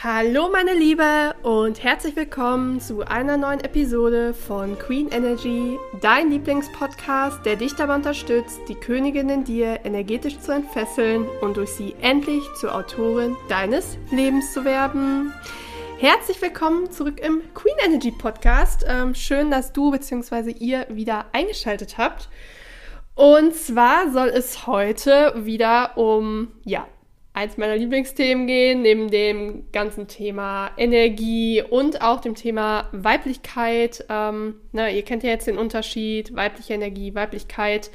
Hallo meine Liebe und herzlich willkommen zu einer neuen Episode von Queen Energy, dein Lieblingspodcast, der dich dabei unterstützt, die Königin in dir energetisch zu entfesseln und durch sie endlich zur Autorin deines Lebens zu werden. Herzlich willkommen zurück im Queen Energy Podcast. Ähm, schön, dass du bzw. ihr wieder eingeschaltet habt. Und zwar soll es heute wieder um ja, eins meiner Lieblingsthemen gehen, neben dem ganzen Thema Energie und auch dem Thema Weiblichkeit. Ähm, ne, ihr kennt ja jetzt den Unterschied, weibliche Energie, Weiblichkeit.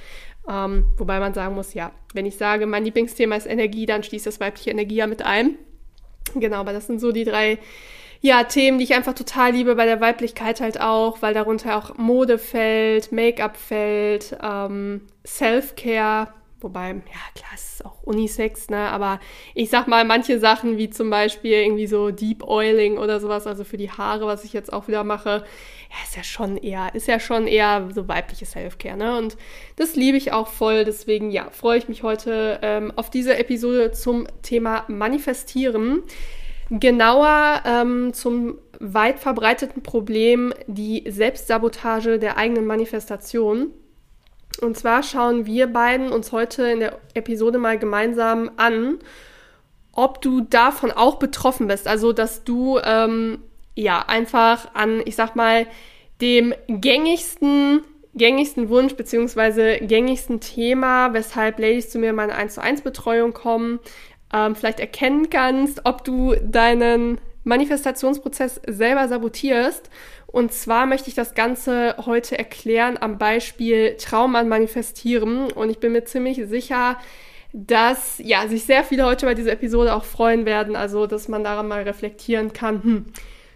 Ähm, wobei man sagen muss, ja, wenn ich sage, mein Lieblingsthema ist Energie, dann schließt das weibliche Energie ja mit ein. Genau, aber das sind so die drei ja, Themen, die ich einfach total liebe, bei der Weiblichkeit halt auch, weil darunter auch Mode fällt, Make-up fällt, ähm, Self-Care, Wobei, ja klar, es ist auch Unisex, ne? Aber ich sag mal, manche Sachen wie zum Beispiel irgendwie so Deep Oiling oder sowas, also für die Haare, was ich jetzt auch wieder mache, ja, ist ja schon eher, ist ja schon eher so weibliche Selfcare, ne? Und das liebe ich auch voll. Deswegen, ja, freue ich mich heute ähm, auf diese Episode zum Thema Manifestieren. Genauer ähm, zum weit verbreiteten Problem die Selbstsabotage der eigenen Manifestation. Und zwar schauen wir beiden uns heute in der Episode mal gemeinsam an, ob du davon auch betroffen bist. Also, dass du ähm, ja einfach an, ich sag mal, dem gängigsten, gängigsten Wunsch beziehungsweise gängigsten Thema, weshalb Ladies zu mir in meine 1 zu 1 Betreuung kommen, ähm, vielleicht erkennen kannst, ob du deinen Manifestationsprozess selber sabotierst und zwar möchte ich das Ganze heute erklären am Beispiel Trauma manifestieren. Und ich bin mir ziemlich sicher, dass ja, sich sehr viele heute bei dieser Episode auch freuen werden. Also, dass man daran mal reflektieren kann. Hm,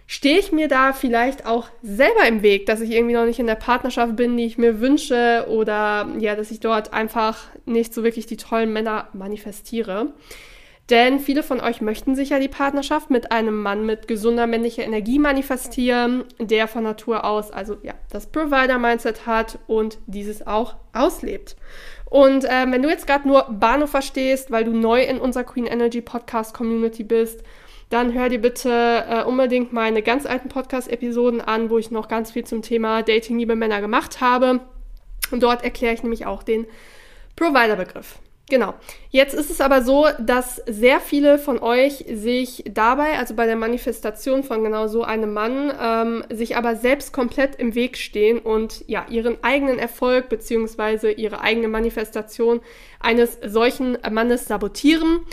stehe ich mir da vielleicht auch selber im Weg, dass ich irgendwie noch nicht in der Partnerschaft bin, die ich mir wünsche oder ja, dass ich dort einfach nicht so wirklich die tollen Männer manifestiere. Denn viele von euch möchten sicher die Partnerschaft mit einem Mann mit gesunder männlicher Energie manifestieren, der von Natur aus also ja das Provider-Mindset hat und dieses auch auslebt. Und äh, wenn du jetzt gerade nur Bahnhof verstehst, weil du neu in unserer Queen Energy Podcast Community bist, dann hör dir bitte äh, unbedingt meine ganz alten Podcast-Episoden an, wo ich noch ganz viel zum Thema Dating liebe Männer gemacht habe. Und dort erkläre ich nämlich auch den Provider-Begriff. Genau. Jetzt ist es aber so, dass sehr viele von euch sich dabei, also bei der Manifestation von genau so einem Mann, ähm, sich aber selbst komplett im Weg stehen und ja, ihren eigenen Erfolg beziehungsweise ihre eigene Manifestation eines solchen Mannes sabotieren.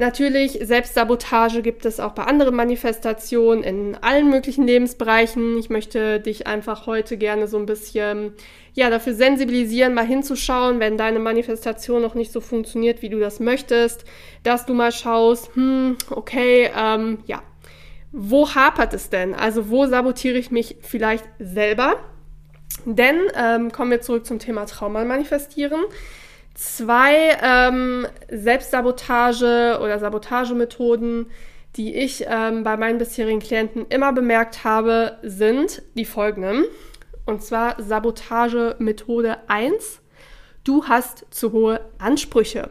Natürlich, Selbstsabotage gibt es auch bei anderen Manifestationen in allen möglichen Lebensbereichen. Ich möchte dich einfach heute gerne so ein bisschen ja, dafür sensibilisieren, mal hinzuschauen, wenn deine Manifestation noch nicht so funktioniert, wie du das möchtest, dass du mal schaust, hm, okay, ähm, ja, wo hapert es denn? Also wo sabotiere ich mich vielleicht selber? Denn, ähm, kommen wir zurück zum Thema Trauma manifestieren. Zwei ähm, Selbstsabotage oder Sabotagemethoden, die ich ähm, bei meinen bisherigen Klienten immer bemerkt habe, sind die folgenden. Und zwar Sabotage Methode 1. Du hast zu hohe Ansprüche.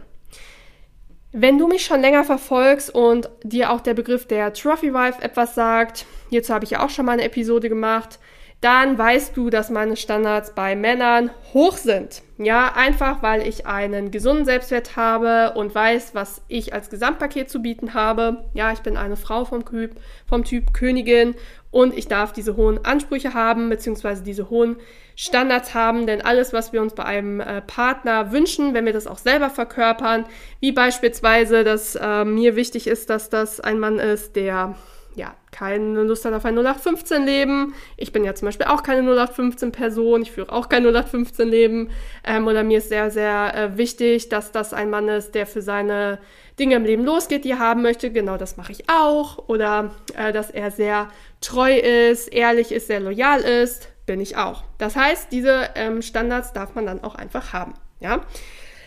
Wenn du mich schon länger verfolgst und dir auch der Begriff der Trophy Wife etwas sagt, hierzu habe ich ja auch schon mal eine Episode gemacht, dann weißt du, dass meine Standards bei Männern hoch sind. Ja, einfach weil ich einen gesunden Selbstwert habe und weiß, was ich als Gesamtpaket zu bieten habe. Ja, ich bin eine Frau vom Typ, vom typ Königin und ich darf diese hohen Ansprüche haben, beziehungsweise diese hohen Standards haben, denn alles, was wir uns bei einem äh, Partner wünschen, wenn wir das auch selber verkörpern, wie beispielsweise, dass äh, mir wichtig ist, dass das ein Mann ist, der ja, keine Lust hat auf ein 0815-Leben. Ich bin ja zum Beispiel auch keine 0815-Person. Ich führe auch kein 0815-Leben. Ähm, oder mir ist sehr, sehr äh, wichtig, dass das ein Mann ist, der für seine Dinge im Leben losgeht, die er haben möchte. Genau das mache ich auch. Oder äh, dass er sehr treu ist, ehrlich ist, sehr loyal ist. Bin ich auch. Das heißt, diese ähm, Standards darf man dann auch einfach haben. Ja.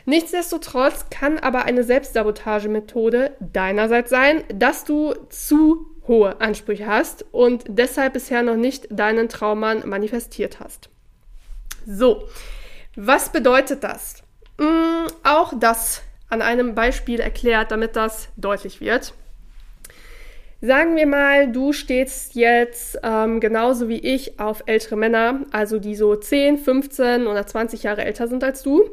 Nichtsdestotrotz kann aber eine Selbstsabotagemethode deinerseits sein, dass du zu hohe Ansprüche hast und deshalb bisher noch nicht deinen Traummann manifestiert hast. So, was bedeutet das? Hm, auch das an einem Beispiel erklärt, damit das deutlich wird. Sagen wir mal, du stehst jetzt ähm, genauso wie ich auf ältere Männer, also die so 10, 15 oder 20 Jahre älter sind als du.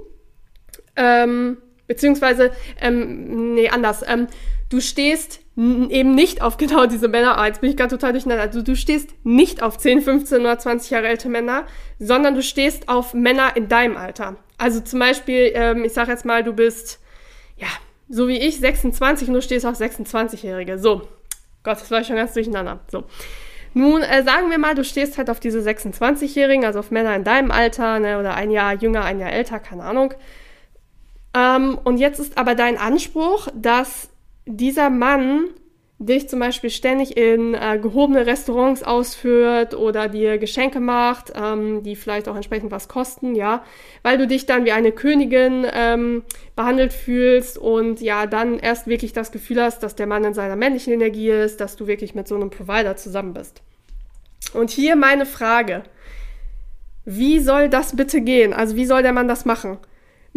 Ähm, beziehungsweise, ähm, nee, anders. Ähm, du stehst eben nicht auf genau diese Männer. Ah, jetzt bin ich gerade total durcheinander. Also du stehst nicht auf 10, 15 oder 20 Jahre ältere Männer, sondern du stehst auf Männer in deinem Alter. Also zum Beispiel, ähm, ich sag jetzt mal, du bist, ja, so wie ich, 26 und du stehst auf 26-Jährige. So, Gott, das war schon ganz durcheinander. So. Nun äh, sagen wir mal, du stehst halt auf diese 26-Jährigen, also auf Männer in deinem Alter, ne, oder ein Jahr jünger, ein Jahr älter, keine Ahnung. Ähm, und jetzt ist aber dein Anspruch, dass dieser Mann dich zum Beispiel ständig in äh, gehobene Restaurants ausführt oder dir Geschenke macht, ähm, die vielleicht auch entsprechend was kosten, ja, weil du dich dann wie eine Königin ähm, behandelt fühlst und ja, dann erst wirklich das Gefühl hast, dass der Mann in seiner männlichen Energie ist, dass du wirklich mit so einem Provider zusammen bist. Und hier meine Frage. Wie soll das bitte gehen? Also wie soll der Mann das machen?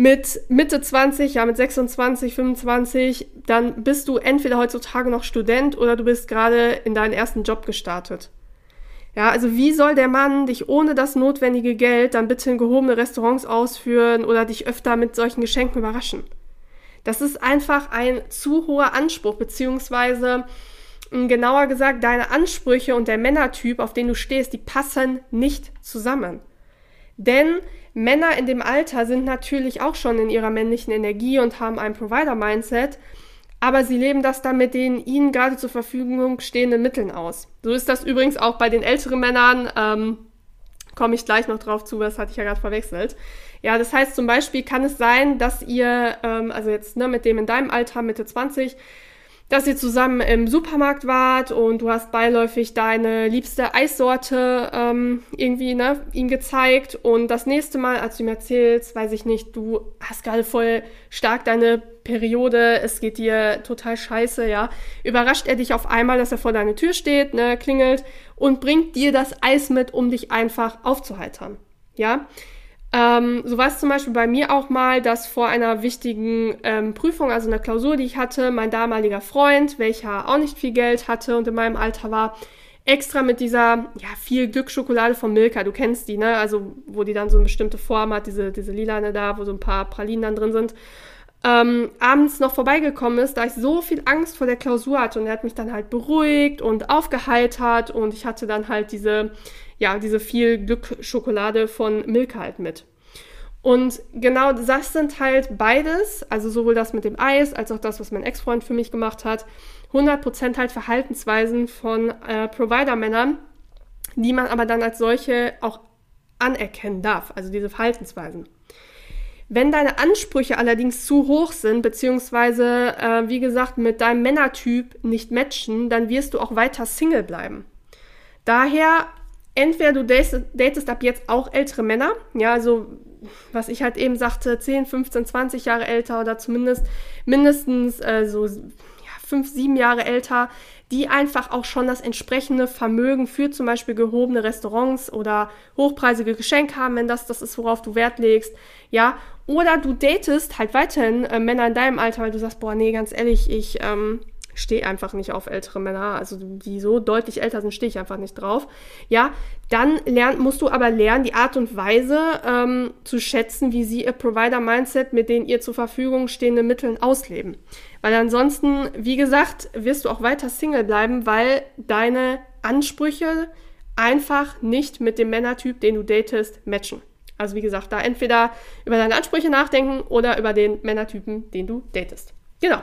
Mit Mitte 20, ja mit 26, 25, dann bist du entweder heutzutage noch Student oder du bist gerade in deinen ersten Job gestartet. Ja, also wie soll der Mann dich ohne das notwendige Geld dann bitte in gehobene Restaurants ausführen oder dich öfter mit solchen Geschenken überraschen? Das ist einfach ein zu hoher Anspruch, beziehungsweise genauer gesagt, deine Ansprüche und der Männertyp, auf den du stehst, die passen nicht zusammen. Denn Männer in dem Alter sind natürlich auch schon in ihrer männlichen Energie und haben ein Provider-Mindset, aber sie leben das dann mit den ihnen gerade zur Verfügung stehenden Mitteln aus. So ist das übrigens auch bei den älteren Männern. Ähm, Komme ich gleich noch drauf zu, das hatte ich ja gerade verwechselt. Ja, das heißt zum Beispiel kann es sein, dass ihr, ähm, also jetzt ne, mit dem in deinem Alter, Mitte 20, dass ihr zusammen im Supermarkt wart und du hast beiläufig deine liebste Eissorte ähm, irgendwie ne, ihm gezeigt und das nächste Mal, als du ihm erzählst, weiß ich nicht, du hast gerade voll stark deine Periode, es geht dir total scheiße, ja, überrascht er dich auf einmal, dass er vor deiner Tür steht, ne, klingelt und bringt dir das Eis mit, um dich einfach aufzuheitern, ja. Ähm, so war es zum Beispiel bei mir auch mal, dass vor einer wichtigen ähm, Prüfung, also einer Klausur, die ich hatte, mein damaliger Freund, welcher auch nicht viel Geld hatte und in meinem Alter war, extra mit dieser, ja, viel Glücksschokolade von Milka, du kennst die, ne? Also, wo die dann so eine bestimmte Form hat, diese, diese lilane da, wo so ein paar Pralinen dann drin sind. Ähm, abends noch vorbeigekommen ist, da ich so viel Angst vor der Klausur hatte und er hat mich dann halt beruhigt und aufgeheitert und ich hatte dann halt diese, ja, diese viel Glücksschokolade von Milka halt mit. Und genau das sind halt beides, also sowohl das mit dem Eis als auch das, was mein Ex-Freund für mich gemacht hat, 100% halt Verhaltensweisen von äh, Provider-Männern, die man aber dann als solche auch anerkennen darf, also diese Verhaltensweisen. Wenn deine Ansprüche allerdings zu hoch sind, beziehungsweise, äh, wie gesagt, mit deinem Männertyp nicht matchen, dann wirst du auch weiter Single bleiben. Daher entweder du datest, ab jetzt auch ältere Männer, ja, also was ich halt eben sagte, 10, 15, 20 Jahre älter oder zumindest mindestens äh, so ja, 5, 7 Jahre älter, die einfach auch schon das entsprechende Vermögen für zum Beispiel gehobene Restaurants oder hochpreisige Geschenke haben, wenn das das ist, worauf du Wert legst, ja. Oder du datest halt weiterhin äh, Männer in deinem Alter, weil du sagst, boah, nee, ganz ehrlich, ich ähm, stehe einfach nicht auf ältere Männer, also die so deutlich älter sind, stehe ich einfach nicht drauf. Ja, dann lern, musst du aber lernen, die Art und Weise ähm, zu schätzen, wie sie ihr Provider-Mindset mit den ihr zur Verfügung stehenden Mitteln ausleben. Weil ansonsten, wie gesagt, wirst du auch weiter Single bleiben, weil deine Ansprüche einfach nicht mit dem Männertyp, den du datest, matchen. Also wie gesagt, da entweder über deine Ansprüche nachdenken oder über den Männertypen, den du datest. Genau.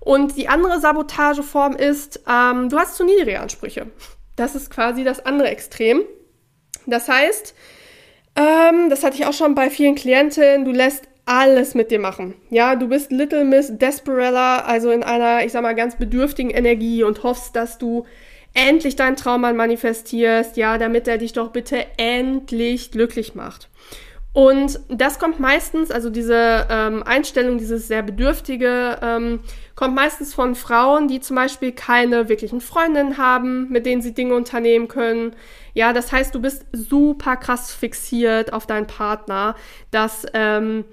Und die andere Sabotageform ist, ähm, du hast zu niedrige Ansprüche. Das ist quasi das andere Extrem. Das heißt, ähm, das hatte ich auch schon bei vielen Klientinnen, du lässt alles mit dir machen. Ja, du bist Little Miss Desperella, also in einer, ich sag mal, ganz bedürftigen Energie und hoffst, dass du endlich deinen Traummann manifestierst, ja, damit er dich doch bitte endlich glücklich macht. Und das kommt meistens, also diese ähm, Einstellung, dieses sehr bedürftige, ähm, kommt meistens von Frauen, die zum Beispiel keine wirklichen Freundinnen haben, mit denen sie Dinge unternehmen können. Ja, das heißt, du bist super krass fixiert auf deinen Partner, dass ähm,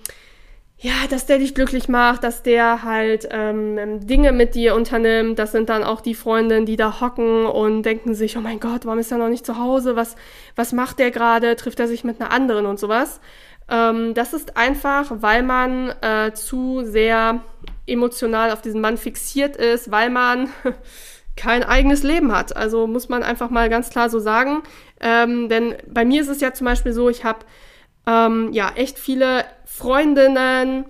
ja, dass der dich glücklich macht, dass der halt ähm, Dinge mit dir unternimmt. Das sind dann auch die Freundinnen, die da hocken und denken sich, oh mein Gott, warum ist er noch nicht zu Hause? Was, was macht der gerade? Trifft er sich mit einer anderen und sowas? Ähm, das ist einfach, weil man äh, zu sehr emotional auf diesen Mann fixiert ist, weil man kein eigenes Leben hat. Also muss man einfach mal ganz klar so sagen. Ähm, denn bei mir ist es ja zum Beispiel so, ich habe ähm, ja echt viele Freundinnen,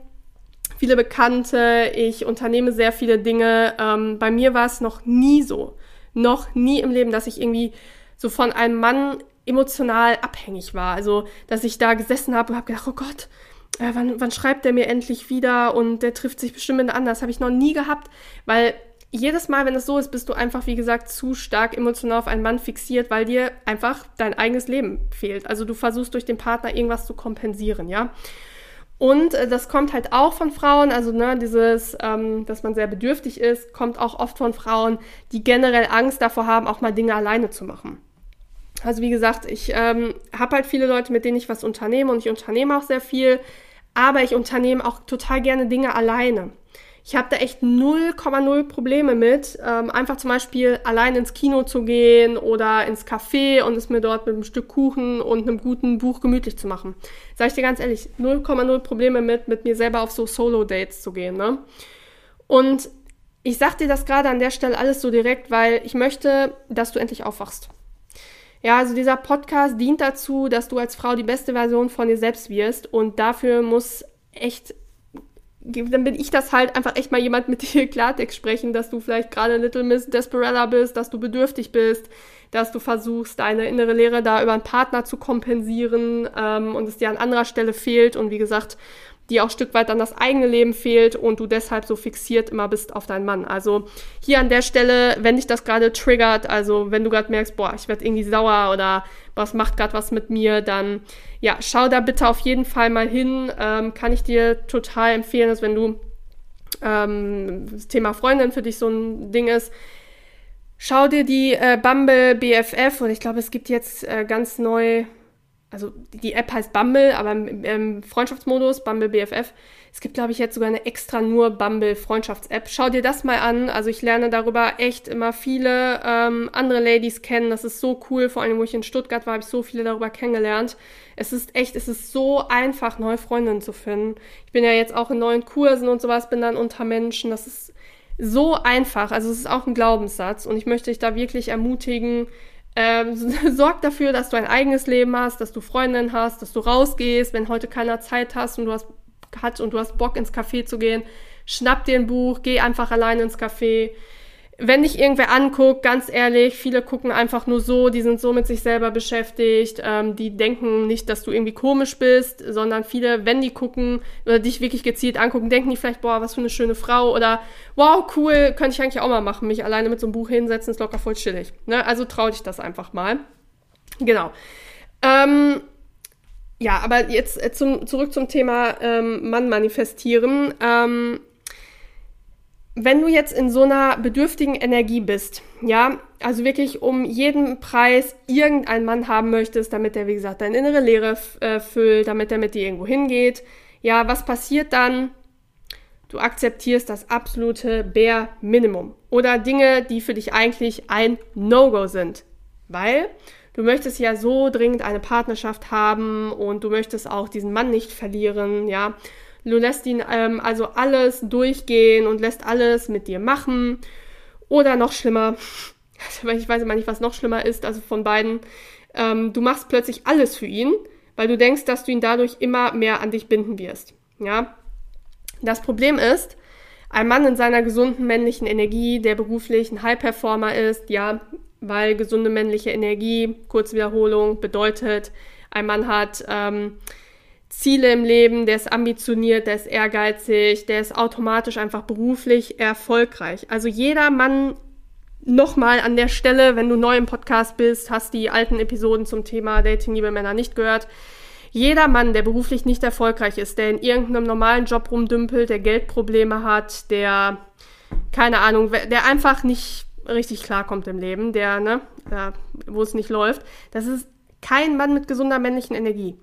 viele Bekannte, ich unternehme sehr viele Dinge. Ähm, bei mir war es noch nie so, noch nie im Leben, dass ich irgendwie so von einem Mann emotional abhängig war. Also, dass ich da gesessen habe und habe gedacht, oh Gott, äh, wann, wann schreibt der mir endlich wieder und der trifft sich bestimmt mit anders. Habe ich noch nie gehabt, weil jedes Mal, wenn es so ist, bist du einfach, wie gesagt, zu stark emotional auf einen Mann fixiert, weil dir einfach dein eigenes Leben fehlt. Also du versuchst durch den Partner irgendwas zu kompensieren, ja. Und äh, das kommt halt auch von Frauen, also ne, dieses, ähm, dass man sehr bedürftig ist, kommt auch oft von Frauen, die generell Angst davor haben, auch mal Dinge alleine zu machen. Also wie gesagt, ich ähm, habe halt viele Leute, mit denen ich was unternehme und ich unternehme auch sehr viel, aber ich unternehme auch total gerne Dinge alleine. Ich habe da echt 0,0 Probleme mit, ähm, einfach zum Beispiel allein ins Kino zu gehen oder ins Café und es mir dort mit einem Stück Kuchen und einem guten Buch gemütlich zu machen. Sag ich dir ganz ehrlich, 0,0 Probleme mit, mit mir selber auf so Solo-Dates zu gehen. Ne? Und ich sag dir das gerade an der Stelle alles so direkt, weil ich möchte, dass du endlich aufwachst. Ja, also dieser Podcast dient dazu, dass du als Frau die beste Version von dir selbst wirst und dafür muss echt dann bin ich das halt einfach echt mal jemand mit dir Klartext sprechen, dass du vielleicht gerade Little Miss Desperella bist, dass du bedürftig bist, dass du versuchst, deine innere Lehre da über einen Partner zu kompensieren ähm, und es dir an anderer Stelle fehlt und wie gesagt, dir auch ein Stück weit dann das eigene Leben fehlt und du deshalb so fixiert immer bist auf deinen Mann. Also hier an der Stelle, wenn dich das gerade triggert, also wenn du gerade merkst, boah, ich werde irgendwie sauer oder was macht gerade was mit mir, dann ja, schau da bitte auf jeden Fall mal hin. Ähm, kann ich dir total empfehlen, dass wenn du ähm, das Thema Freundin für dich so ein Ding ist, schau dir die äh, Bumble BFF und ich glaube, es gibt jetzt äh, ganz neu also die App heißt Bumble, aber im, im Freundschaftsmodus, Bumble BFF. Es gibt, glaube ich, jetzt sogar eine extra nur Bumble Freundschafts-App. Schau dir das mal an. Also ich lerne darüber echt immer viele ähm, andere Ladies kennen. Das ist so cool. Vor allem, wo ich in Stuttgart war, habe ich so viele darüber kennengelernt. Es ist echt, es ist so einfach, neue Freundinnen zu finden. Ich bin ja jetzt auch in neuen Kursen und sowas, bin dann unter Menschen. Das ist so einfach. Also es ist auch ein Glaubenssatz. Und ich möchte dich da wirklich ermutigen, ähm, sorg dafür, dass du ein eigenes Leben hast, dass du Freundinnen hast, dass du rausgehst, wenn heute keiner Zeit hast und du hast hat und du hast Bock ins Café zu gehen, schnapp dir ein Buch, geh einfach alleine ins Café, wenn dich irgendwer anguckt, ganz ehrlich, viele gucken einfach nur so, die sind so mit sich selber beschäftigt, ähm, die denken nicht, dass du irgendwie komisch bist, sondern viele, wenn die gucken oder dich wirklich gezielt angucken, denken die vielleicht, boah, was für eine schöne Frau oder wow, cool, könnte ich eigentlich auch mal machen, mich alleine mit so einem Buch hinsetzen, ist locker voll chillig. Ne? Also trau dich das einfach mal. Genau. Ähm, ja, aber jetzt äh, zum, zurück zum Thema ähm, Mann manifestieren. Ähm, wenn du jetzt in so einer bedürftigen Energie bist, ja, also wirklich um jeden Preis irgendeinen Mann haben möchtest, damit der, wie gesagt, deine innere Leere äh, füllt, damit er mit dir irgendwo hingeht, ja, was passiert dann? Du akzeptierst das absolute Bare Minimum oder Dinge, die für dich eigentlich ein No-Go sind, weil du möchtest ja so dringend eine Partnerschaft haben und du möchtest auch diesen Mann nicht verlieren, ja. Du lässt ihn ähm, also alles durchgehen und lässt alles mit dir machen. Oder noch schlimmer, ich weiß immer nicht, was noch schlimmer ist, also von beiden, ähm, du machst plötzlich alles für ihn, weil du denkst, dass du ihn dadurch immer mehr an dich binden wirst. Ja? Das Problem ist, ein Mann in seiner gesunden männlichen Energie, der beruflich ein High-Performer ist, ja, weil gesunde männliche Energie, Kurzwiederholung, bedeutet, ein Mann hat ähm, Ziele im Leben, der ist ambitioniert, der ist ehrgeizig, der ist automatisch einfach beruflich erfolgreich. Also jeder Mann nochmal an der Stelle, wenn du neu im Podcast bist, hast die alten Episoden zum Thema Dating liebe Männer nicht gehört. Jeder Mann, der beruflich nicht erfolgreich ist, der in irgendeinem normalen Job rumdümpelt, der Geldprobleme hat, der, keine Ahnung, der einfach nicht richtig klarkommt im Leben, der, ne, wo es nicht läuft, das ist kein Mann mit gesunder männlichen Energie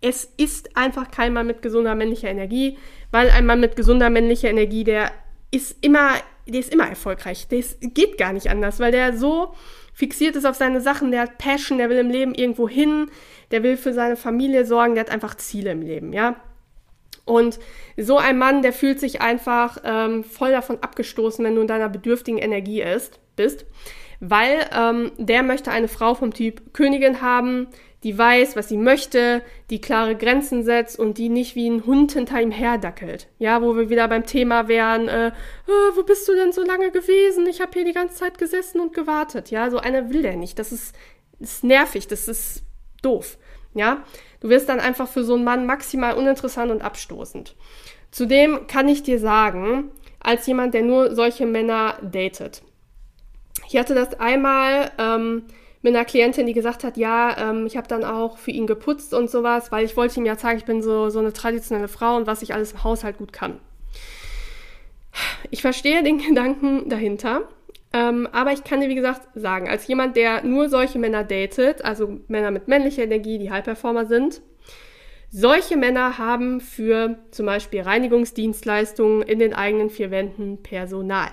es ist einfach kein Mann mit gesunder männlicher Energie, weil ein Mann mit gesunder männlicher Energie, der ist immer, der ist immer erfolgreich. Das geht gar nicht anders, weil der so fixiert ist auf seine Sachen, der hat Passion, der will im Leben irgendwo hin, der will für seine Familie sorgen, der hat einfach Ziele im Leben, ja. Und so ein Mann, der fühlt sich einfach ähm, voll davon abgestoßen, wenn du in deiner bedürftigen Energie ist, bist, weil ähm, der möchte eine Frau vom Typ Königin haben, die weiß, was sie möchte, die klare Grenzen setzt und die nicht wie ein Hund hinter ihm herdackelt. Ja, wo wir wieder beim Thema wären, äh, oh, wo bist du denn so lange gewesen? Ich habe hier die ganze Zeit gesessen und gewartet. Ja, so einer will der nicht. Das ist, ist nervig, das ist doof. Ja, du wirst dann einfach für so einen Mann maximal uninteressant und abstoßend. Zudem kann ich dir sagen, als jemand, der nur solche Männer datet. Ich hatte das einmal, ähm, mit einer Klientin, die gesagt hat, ja, ähm, ich habe dann auch für ihn geputzt und sowas, weil ich wollte ihm ja zeigen, ich bin so, so eine traditionelle Frau und was ich alles im Haushalt gut kann. Ich verstehe den Gedanken dahinter, ähm, aber ich kann dir, wie gesagt, sagen, als jemand, der nur solche Männer datet, also Männer mit männlicher Energie, die High-Performer sind, solche Männer haben für zum Beispiel Reinigungsdienstleistungen in den eigenen vier Wänden Personal.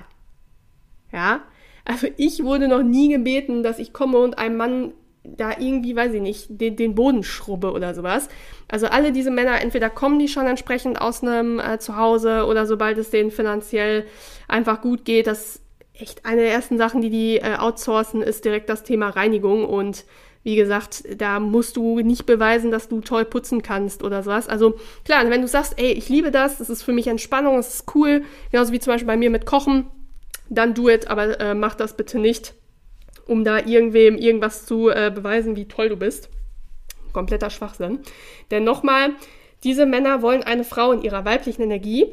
Ja, also ich wurde noch nie gebeten, dass ich komme und einem Mann da irgendwie, weiß ich nicht, den, den Boden schrubbe oder sowas. Also alle diese Männer, entweder kommen die schon entsprechend aus einem äh, Zuhause oder sobald es denen finanziell einfach gut geht, das echt eine der ersten Sachen, die die äh, outsourcen, ist direkt das Thema Reinigung und wie gesagt, da musst du nicht beweisen, dass du toll putzen kannst oder sowas. Also klar, wenn du sagst, ey, ich liebe das, das ist für mich Entspannung, das ist cool, genauso wie zum Beispiel bei mir mit Kochen, dann do it, aber äh, mach das bitte nicht, um da irgendwem irgendwas zu äh, beweisen, wie toll du bist. Kompletter Schwachsinn. Denn nochmal, diese Männer wollen eine Frau in ihrer weiblichen Energie,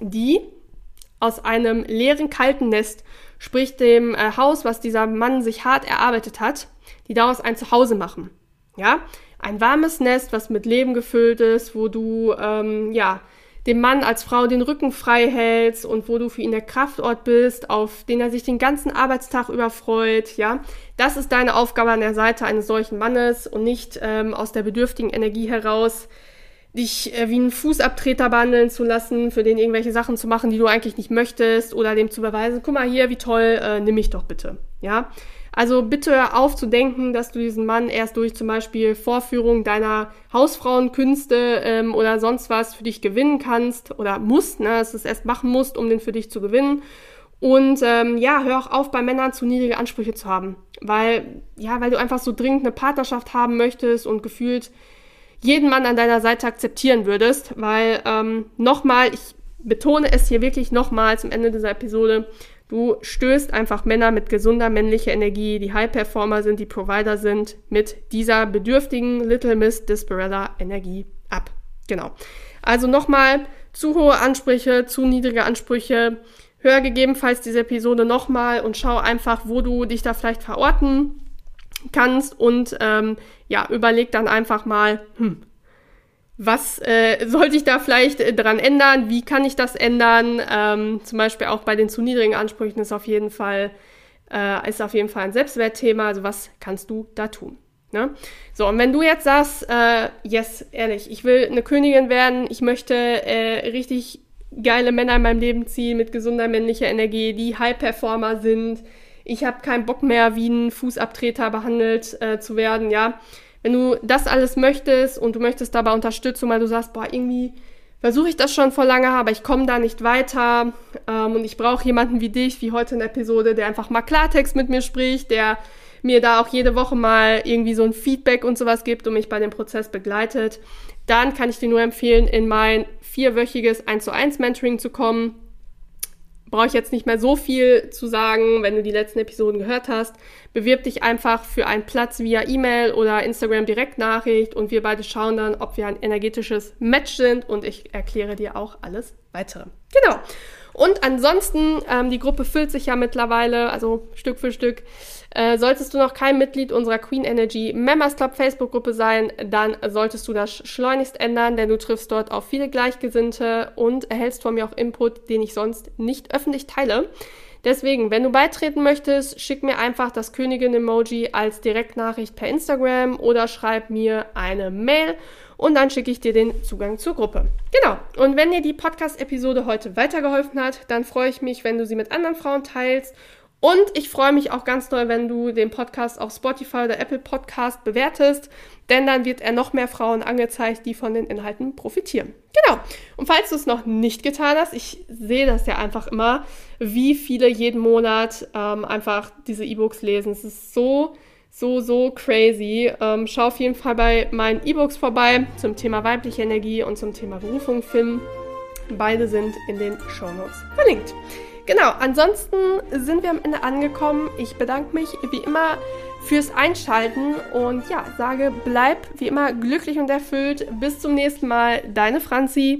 die aus einem leeren, kalten Nest, sprich dem äh, Haus, was dieser Mann sich hart erarbeitet hat, die daraus ein Zuhause machen. Ja, ein warmes Nest, was mit Leben gefüllt ist, wo du ähm, ja dem Mann als Frau den Rücken frei hältst und wo du für ihn der Kraftort bist, auf den er sich den ganzen Arbeitstag überfreut, ja. Das ist deine Aufgabe an der Seite eines solchen Mannes und nicht ähm, aus der bedürftigen Energie heraus dich äh, wie einen Fußabtreter behandeln zu lassen, für den irgendwelche Sachen zu machen, die du eigentlich nicht möchtest oder dem zu beweisen, guck mal hier, wie toll, äh, nimm mich doch bitte, ja. Also bitte auf zu denken, dass du diesen Mann erst durch zum Beispiel Vorführung deiner Hausfrauenkünste ähm, oder sonst was für dich gewinnen kannst oder musst, ne, dass du es erst machen musst, um den für dich zu gewinnen. Und ähm, ja, hör auch auf, bei Männern zu niedrige Ansprüche zu haben. Weil, ja, weil du einfach so dringend eine Partnerschaft haben möchtest und gefühlt jeden Mann an deiner Seite akzeptieren würdest. Weil, ähm, nochmal, ich betone es hier wirklich nochmal zum Ende dieser Episode, Du stößt einfach Männer mit gesunder männlicher Energie, die High-Performer sind, die Provider sind, mit dieser bedürftigen Little Miss Disparella Energie ab. Genau. Also nochmal, zu hohe Ansprüche, zu niedrige Ansprüche. Hör gegebenenfalls diese Episode nochmal und schau einfach, wo du dich da vielleicht verorten kannst und ähm, ja, überleg dann einfach mal, hm, was äh, sollte ich da vielleicht äh, dran ändern? Wie kann ich das ändern? Ähm, zum Beispiel auch bei den zu niedrigen Ansprüchen ist auf jeden Fall, äh, ist auf jeden Fall ein Selbstwertthema. Also was kannst du da tun? Ne? So, und wenn du jetzt sagst, äh, yes, ehrlich, ich will eine Königin werden, ich möchte äh, richtig geile Männer in meinem Leben ziehen mit gesunder männlicher Energie, die High-Performer sind, ich habe keinen Bock mehr, wie ein Fußabtreter behandelt äh, zu werden, ja, wenn du das alles möchtest und du möchtest dabei Unterstützung, weil du sagst, boah, irgendwie versuche ich das schon vor lange, aber ich komme da nicht weiter ähm, und ich brauche jemanden wie dich, wie heute in der Episode, der einfach mal Klartext mit mir spricht, der mir da auch jede Woche mal irgendwie so ein Feedback und sowas gibt und mich bei dem Prozess begleitet, dann kann ich dir nur empfehlen, in mein vierwöchiges 1 zu 1 Mentoring zu kommen brauche ich jetzt nicht mehr so viel zu sagen, wenn du die letzten Episoden gehört hast. Bewirb dich einfach für einen Platz via E-Mail oder Instagram Direktnachricht und wir beide schauen dann, ob wir ein energetisches Match sind und ich erkläre dir auch alles weitere. Genau. Und ansonsten, ähm, die Gruppe füllt sich ja mittlerweile, also Stück für Stück. Äh, solltest du noch kein Mitglied unserer Queen Energy Members Club Facebook-Gruppe sein, dann solltest du das schleunigst ändern, denn du triffst dort auf viele Gleichgesinnte und erhältst von mir auch Input, den ich sonst nicht öffentlich teile. Deswegen, wenn du beitreten möchtest, schick mir einfach das Königin-Emoji als Direktnachricht per Instagram oder schreib mir eine Mail und dann schicke ich dir den Zugang zur Gruppe. Genau. Und wenn dir die Podcast-Episode heute weitergeholfen hat, dann freue ich mich, wenn du sie mit anderen Frauen teilst und ich freue mich auch ganz doll, wenn du den Podcast auf Spotify oder Apple Podcast bewertest, denn dann wird er noch mehr Frauen angezeigt, die von den Inhalten profitieren. Genau. Und falls du es noch nicht getan hast, ich sehe das ja einfach immer, wie viele jeden Monat ähm, einfach diese E-Books lesen. Es ist so, so, so crazy. Ähm, schau auf jeden Fall bei meinen E-Books vorbei zum Thema weibliche Energie und zum Thema Berufung finden. Beide sind in den Show Notes verlinkt. Genau, ansonsten sind wir am Ende angekommen. Ich bedanke mich wie immer fürs Einschalten und ja, sage, bleib wie immer glücklich und erfüllt. Bis zum nächsten Mal, deine Franzi.